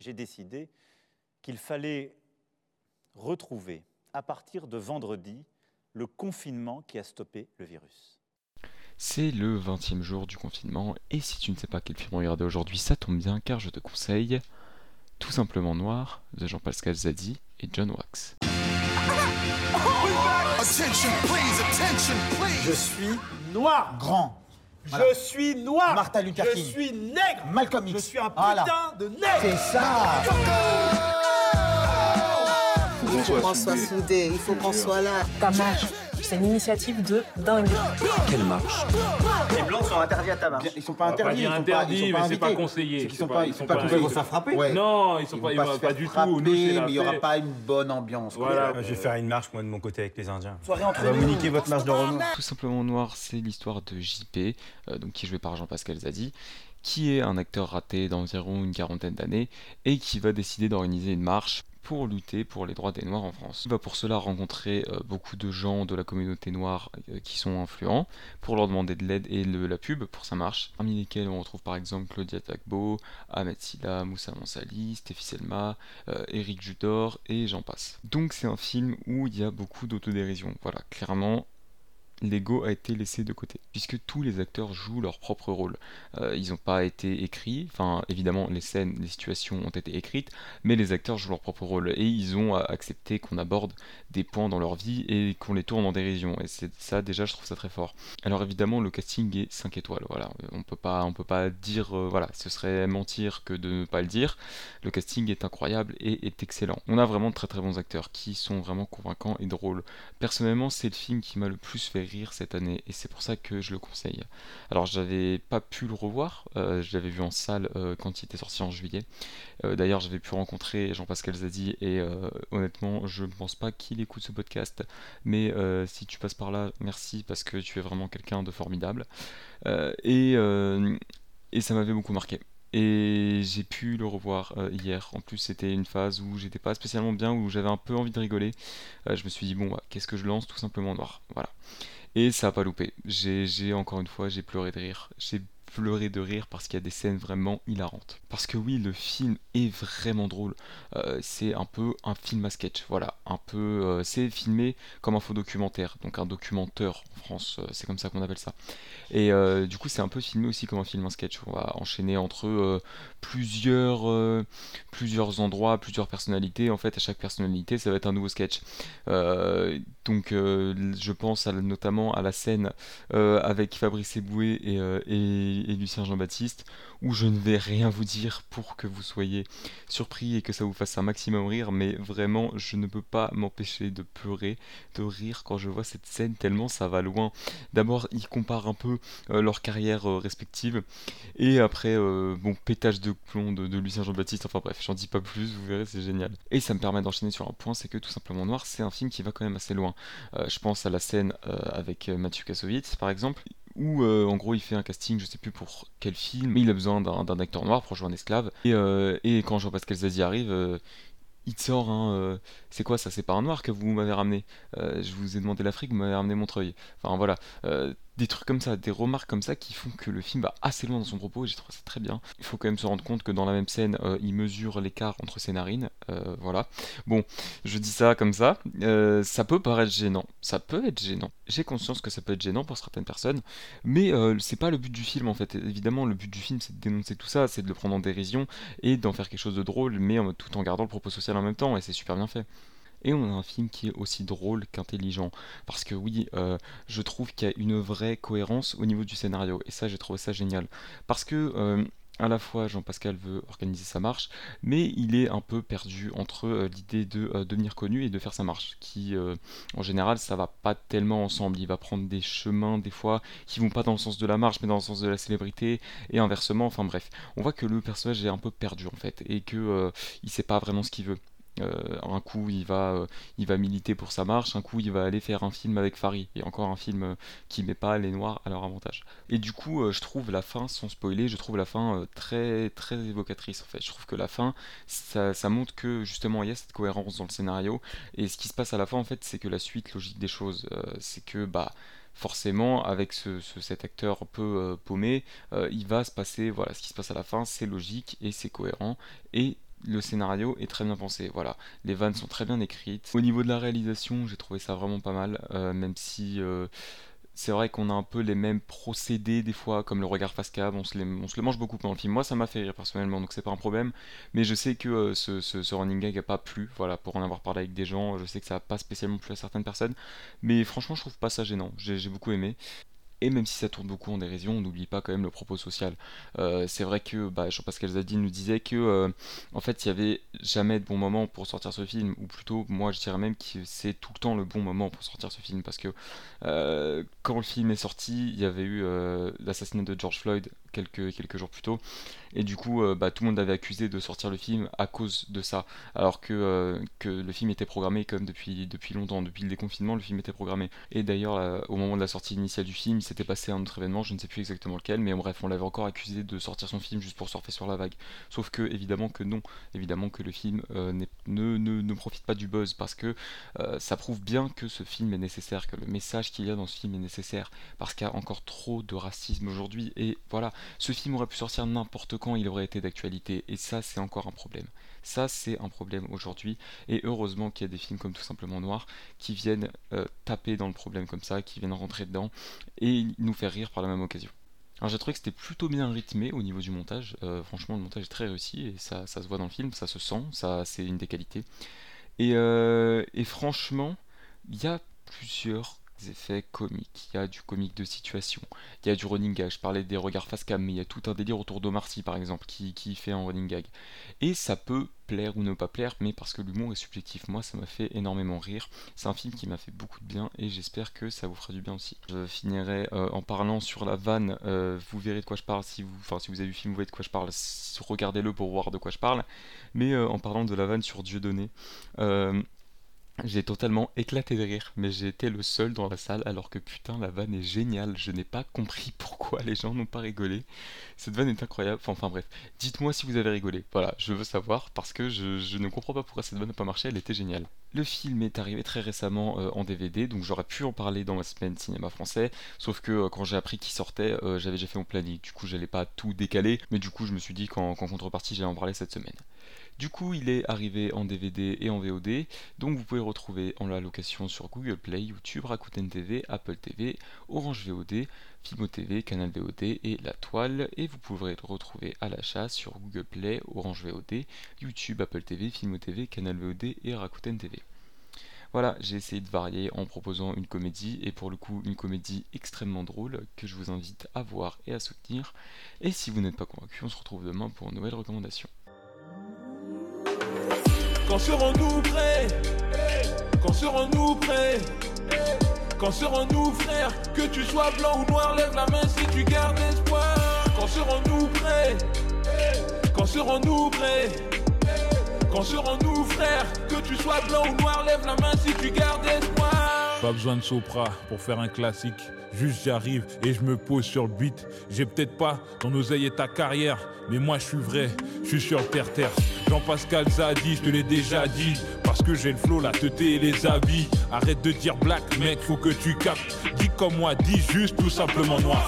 j'ai décidé qu'il fallait retrouver, à partir de vendredi, le confinement qui a stoppé le virus. C'est le 20e jour du confinement, et si tu ne sais pas quel film regarder aujourd'hui, ça tombe bien car je te conseille Tout simplement Noir de Jean-Pascal Zadi et John Wax. Je suis noir. Grand. Je suis noir. Martin Luther Je King. suis nègre. Malcolm X. Je suis un putain Voilà. de nègre. C'est ça. Il faut qu'on soit soudés, il faut qu'on soit là. Ta marche, c'est une initiative de dingue. Les blancs sont interdits à ta marche. Ils sont pas On va pas interdits. ils sont pas, interdit, ils sont pas mais c'est pas conseillé. C'est sont pas- pas, ils ils sont sont pas pas conseillés. invités. Ils vont se faire frapper. Ouais. Non, ils sont Ils pas, ils pas du tout. mais il y aura pas une bonne ambiance. quoi. Voilà. Je vais faire une marche, moi, de mon côté avec les Indiens. Soirée entre nous. niquer votre marche de Renault. Tout simplement Noir, c'est l'histoire de JP, euh, donc qui est joué par Jean-Pascal Zadi, qui est un acteur raté d'environ une quarantaine d'années et qui va décider d'organiser une marche pour lutter pour les droits des Noirs en France. Il va pour cela rencontrer euh, beaucoup de gens de la communauté noire euh, qui sont influents pour leur demander de l'aide et de la pub pour sa marche, parmi lesquels on retrouve par exemple Claudia Tagbo, Ahmed Silla, Moussa Mansali, Stéphie Selma, euh, Eric Judor et j'en passe. Donc c'est un film où il y a beaucoup d'autodérision. Voilà, clairement, l'ego a été laissé de côté, puisque tous les acteurs jouent leur propre rôle. Euh, ils n'ont pas été écrits, enfin évidemment les scènes, les situations ont été écrites, mais les acteurs jouent leur propre rôle et ils ont euh, accepté qu'on aborde des points dans leur vie et qu'on les tourne en dérision. Et c'est ça déjà, je trouve ça très fort. Alors évidemment, le casting est 5 étoiles. Voilà, on peut pas, on peut pas dire, euh, voilà, ce serait mentir que de ne pas le dire. Le casting est incroyable et est excellent. On a vraiment de très très bons acteurs qui sont vraiment convaincants et drôles. Personnellement, c'est le film qui m'a le plus fait cette année et c'est pour ça que je le conseille. Alors, j'avais pas pu le revoir, euh, je l'avais vu en salle euh, quand il était sorti en juillet. Euh, D'ailleurs, j'avais pu rencontrer Jean-Pascal Zadi et euh, honnêtement, je ne pense pas qu'il écoute ce podcast, mais si tu passes par là, merci parce que tu es vraiment quelqu'un de formidable. Et, et ça m'avait beaucoup marqué. Et j'ai pu le revoir hier. En plus, c'était une phase où j'étais pas spécialement bien, où j'avais un peu envie de rigoler. Je me suis dit, bon, bah, qu'est-ce que je lance Tout simplement noir. Voilà. Et ça a pas loupé. J'ai j'ai- encore une fois, j'ai pleuré de rire. J'ai pleuré de rire parce qu'il y a des scènes vraiment hilarantes. Parce que oui, le film est vraiment drôle. Euh, c'est un peu un film à sketch. Voilà, un peu. euh, c'est filmé comme un faux documentaire, donc un documenteur en France. euh, c'est comme ça qu'on appelle ça. Et du coup, c'est un peu filmé aussi comme un film à sketch. On va enchaîner entre plusieurs, plusieurs endroits, plusieurs personnalités. En fait, à chaque personnalité, ça va être un nouveau sketch. Donc, je pense notamment à la scène avec Fabrice Eboué et, et- Lucien Jean-Baptiste, où je ne vais rien vous dire pour que vous soyez surpris et que ça vous fasse un maximum rire, mais vraiment, je ne peux pas m'empêcher de pleurer, de rire quand je vois cette scène, tellement ça va loin. D'abord, ils comparent un peu euh, leurs carrières euh, respectives, et après, euh, bon, pétage de plomb de, de Lucien Jean-Baptiste, enfin bref, j'en dis pas plus, vous verrez, c'est génial. Et ça me permet d'enchaîner sur un point, c'est que tout simplement Noir, c'est un film qui va quand même assez loin. Euh, je pense à la scène euh, avec Mathieu Kassovitz, par exemple, où euh, en gros il fait un casting, je sais plus pour quel film, mais il a besoin d'un acteur noir pour jouer un esclave. Et, euh, et quand Jean-Pascal Zadi arrive, euh, il sort euh, c'est quoi ça? C'est pas un noir que vous m'avez ramené? Je vous ai demandé l'Afrique, vous m'avez ramené Montreuil. Enfin voilà. Des trucs comme ça, des remarques comme ça qui font que le film va assez loin dans son propos et j'ai trouvé ça très bien. Il faut quand même se rendre compte que dans la même scène, euh, il mesure l'écart entre ses narines. euh, voilà. Bon, je dis ça comme ça. euh, ça peut paraître gênant. Ça peut être gênant. J'ai conscience que ça peut être gênant pour certaines personnes, mais c'est pas le but du film en fait. Évidemment, le but du film c'est de dénoncer tout ça, c'est de le prendre en dérision et d'en faire quelque chose de drôle, mais tout en gardant le propos social en même temps et c'est super bien fait. Et on a un film qui est aussi drôle qu'intelligent. Parce que oui, euh, je trouve qu'il y a une vraie cohérence au niveau du scénario. Et ça, j'ai trouvé ça génial. Parce que euh, à la fois Jean-Pascal veut organiser sa marche, mais il est un peu perdu entre euh, l'idée de devenir connu et de faire sa marche, qui en général ça va pas tellement ensemble. Il va prendre des chemins des fois qui vont pas dans le sens de la marche, mais dans le sens de la célébrité et inversement. Enfin bref, on voit que le personnage est un peu perdu en fait et que il sait pas vraiment ce qu'il veut. Euh, un coup il va, euh, il va militer pour sa marche, un coup il va aller faire un film avec Farid, et encore un film euh, qui met pas les noirs à leur avantage. Et du coup je trouve la fin, sans spoiler, je trouve la fin très très évocatrice en fait. Je trouve que la fin, ça, montre que justement il y a cette cohérence dans le scénario, et ce qui se passe à la fin en fait c'est que la suite logique des choses, c'est que bah forcément avec ce, ce- cet acteur un peu paumé, il va se passer, voilà, ce qui se passe à la fin, c'est logique et c'est cohérent, et le scénario est très bien pensé. Voilà, les vannes sont très bien écrites. Au niveau de la réalisation, j'ai trouvé ça vraiment pas mal, euh, même si euh, c'est vrai qu'on a un peu les mêmes procédés des fois, comme le regard face cam, on se, le mange beaucoup pendant le film. Moi, ça m'a fait rire personnellement, donc c'est pas un problème. Mais je sais que euh, ce, running gag a pas plu, voilà, pour en avoir parlé avec des gens, je sais que ça a pas spécialement plu à certaines personnes. Mais franchement, je trouve pas ça gênant, j'ai beaucoup aimé. Et même si ça tourne beaucoup en dérision, on n'oublie pas quand même le propos social. Euh, c'est vrai que bah, Jean-Pascal Zadi nous disait que euh, en fait il n'y avait jamais de bon moment pour sortir ce film, ou plutôt moi je dirais même que c'est tout le temps le bon moment pour sortir ce film, parce que euh, quand le film est sorti, il y avait eu l'assassinat de George Floyd quelques, quelques jours plus tôt, et du coup bah, tout le monde avait accusé de sortir le film à cause de ça, alors que, que le film était programmé comme depuis, depuis longtemps, depuis le déconfinement le film était programmé. Et d'ailleurs au moment de la sortie initiale du film, s'était passé un autre événement, je ne sais plus exactement lequel, mais bref, on l'avait encore accusé de sortir son film juste pour surfer sur la vague. Sauf que, évidemment que non, évidemment que le film euh, ne, ne, profite pas du buzz, parce que euh, ça prouve bien que ce film est nécessaire, que le message qu'il y a dans ce film est nécessaire, parce qu'il y a encore trop de racisme aujourd'hui, et voilà, ce film aurait pu sortir n'importe quand, il aurait été d'actualité, et ça c'est encore un problème. Ça, c'est un problème aujourd'hui. Et heureusement qu'il y a des films comme Tout simplement Noir qui viennent euh, taper dans le problème comme ça, qui viennent rentrer dedans et nous faire rire par la même occasion. Alors j'ai trouvé que c'était plutôt bien rythmé au niveau du montage. Euh, franchement, le montage est très réussi et ça, se voit dans le film, ça se sent, ça c'est une des qualités. Et, euh, et franchement, il y a plusieurs effets comiques, il y a du comique de situation, il y a du running gag, je parlais des regards face cam, mais il y a tout un délire autour d'Omar Sy par exemple qui, fait un running gag. Et ça peut plaire ou ne pas plaire, mais parce que l'humour est subjectif, moi ça m'a fait énormément rire, c'est un film qui m'a fait beaucoup de bien et j'espère que ça vous fera du bien aussi. Je finirai euh, en parlant sur la vanne, euh, vous verrez de quoi je parle, si vous, enfin, si vous avez vu le film vous voyez de quoi je parle, regardez-le pour voir de quoi je parle, mais euh, en parlant de la vanne sur Dieu donné, j'ai totalement éclaté de rire, mais été le seul dans la salle alors que putain la vanne est géniale. Je n'ai pas compris pourquoi les gens n'ont pas rigolé. Cette vanne est incroyable. Enfin, bref, dites-moi si vous avez rigolé. Voilà, je veux savoir parce que je, ne comprends pas pourquoi cette vanne n'a pas marché. Elle était géniale. Le film est arrivé très récemment euh, en DVD, donc j'aurais pu en parler dans ma semaine cinéma français. Sauf que euh, quand j'ai appris qu'il sortait, euh, j'avais déjà fait mon planning. Du coup, j'allais pas tout décaler, mais du coup, je me suis dit qu'en contrepartie, j'allais en parler cette semaine. Du coup, il est arrivé en DVD et en VOD, donc vous pouvez retrouver en la location sur Google Play, YouTube, Rakuten TV, Apple TV, Orange VOD, Fimo TV, Canal VOD et La Toile, et vous pourrez le retrouver à l'achat sur Google Play, Orange VOD, YouTube, Apple TV, Fimo TV, Canal VOD et Rakuten TV. Voilà, j'ai essayé de varier en proposant une comédie, et pour le coup une comédie extrêmement drôle que je vous invite à voir et à soutenir. Et si vous n'êtes pas convaincu, on se retrouve demain pour une nouvelle recommandation. Quand serons-nous prêts? Quand serons-nous prêts? Quand serons-nous frères? Que tu sois blanc ou noir, lève la main si tu gardes espoir. Quand serons-nous prêts? Quand serons-nous prêts? Quand serons-nous frères? Que tu sois blanc ou noir, lève la main si tu gardes espoir. Pas besoin de Sopra pour faire un classique. Juste j'arrive et je me pose sur le beat. J'ai peut-être pas ton oseille et ta carrière, mais moi je suis vrai, je suis sur terre-terre. Jean-Pascal Zadi, je te l'ai déjà dit. Parce que j'ai le flow, la teuté et les habits. Arrête de dire black, mec, faut que tu captes. Dis comme moi, dis juste tout simplement noir.